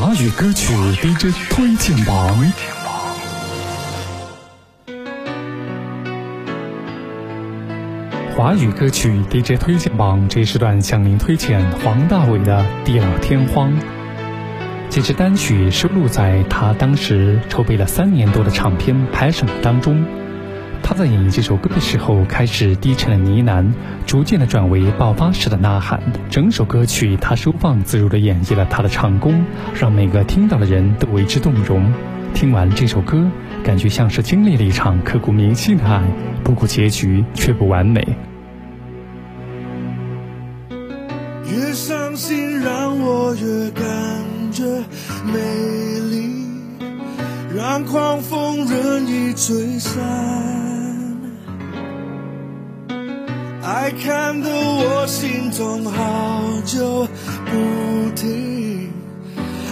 华语歌曲 DJ 推荐榜。华语歌曲 DJ 推荐榜这一时段向您推荐黄大炜的《地老天荒》。这支单曲收录在他当时筹备了三年多的唱片《拍什么》当中。他在演绎这首歌的时候，开始低沉的呢喃，逐渐的转为爆发式的呐喊。整首歌曲，他收放自如的演绎了他的唱功，让每个听到的人都为之动容。听完这首歌，感觉像是经历了一场刻骨铭心的爱，不过结局却不完美。越伤心，让我越感觉美丽，让狂风任意吹散。爱看得我心中好久不停，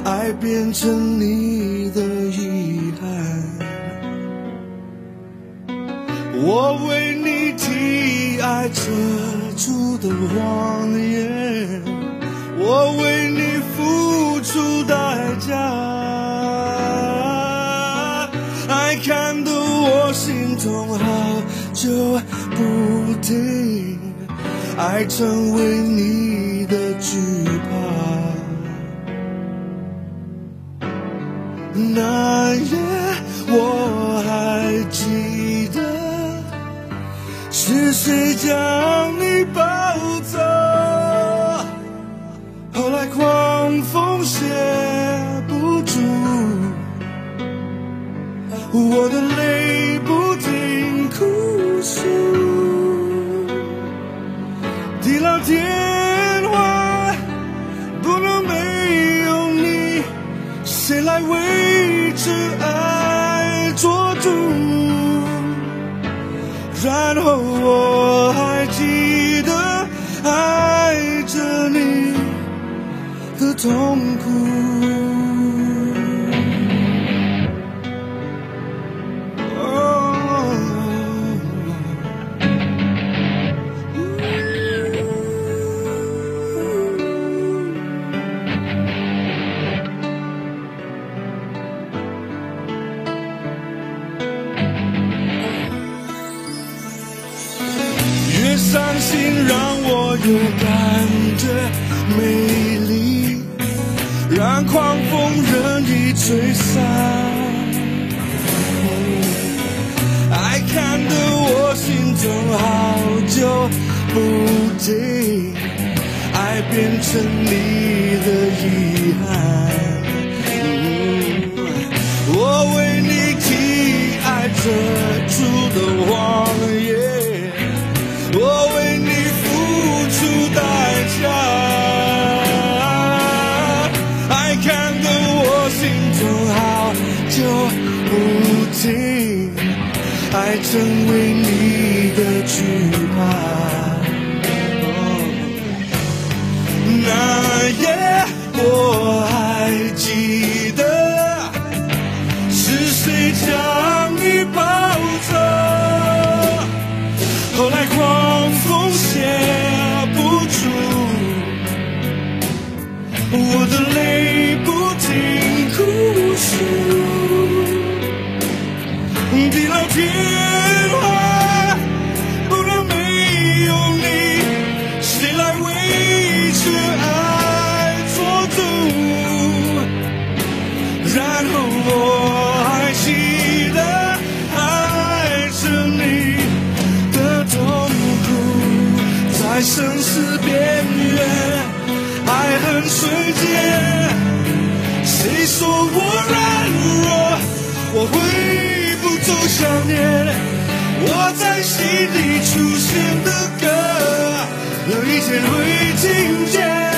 爱变成你的遗憾。我为你替爱遮住的谎言，我为你付出代价。爱看得我心中好就不停。爱成为你的惧怕，那夜我还记得是谁将你抱走，后来狂风写不住，我的泪不停。哭诉。地老天荒，不能没有你，谁来为这爱做主？然后我还记得爱着你的痛苦。心让我有感觉美丽，让狂风任意吹散。爱看得我心中好久不停，爱变成你的遗憾。成为你的惧怕。那夜我在生死边缘，爱恨瞬间。谁说我软弱？我会不走想念。我在心里出现的歌，有一天会听见。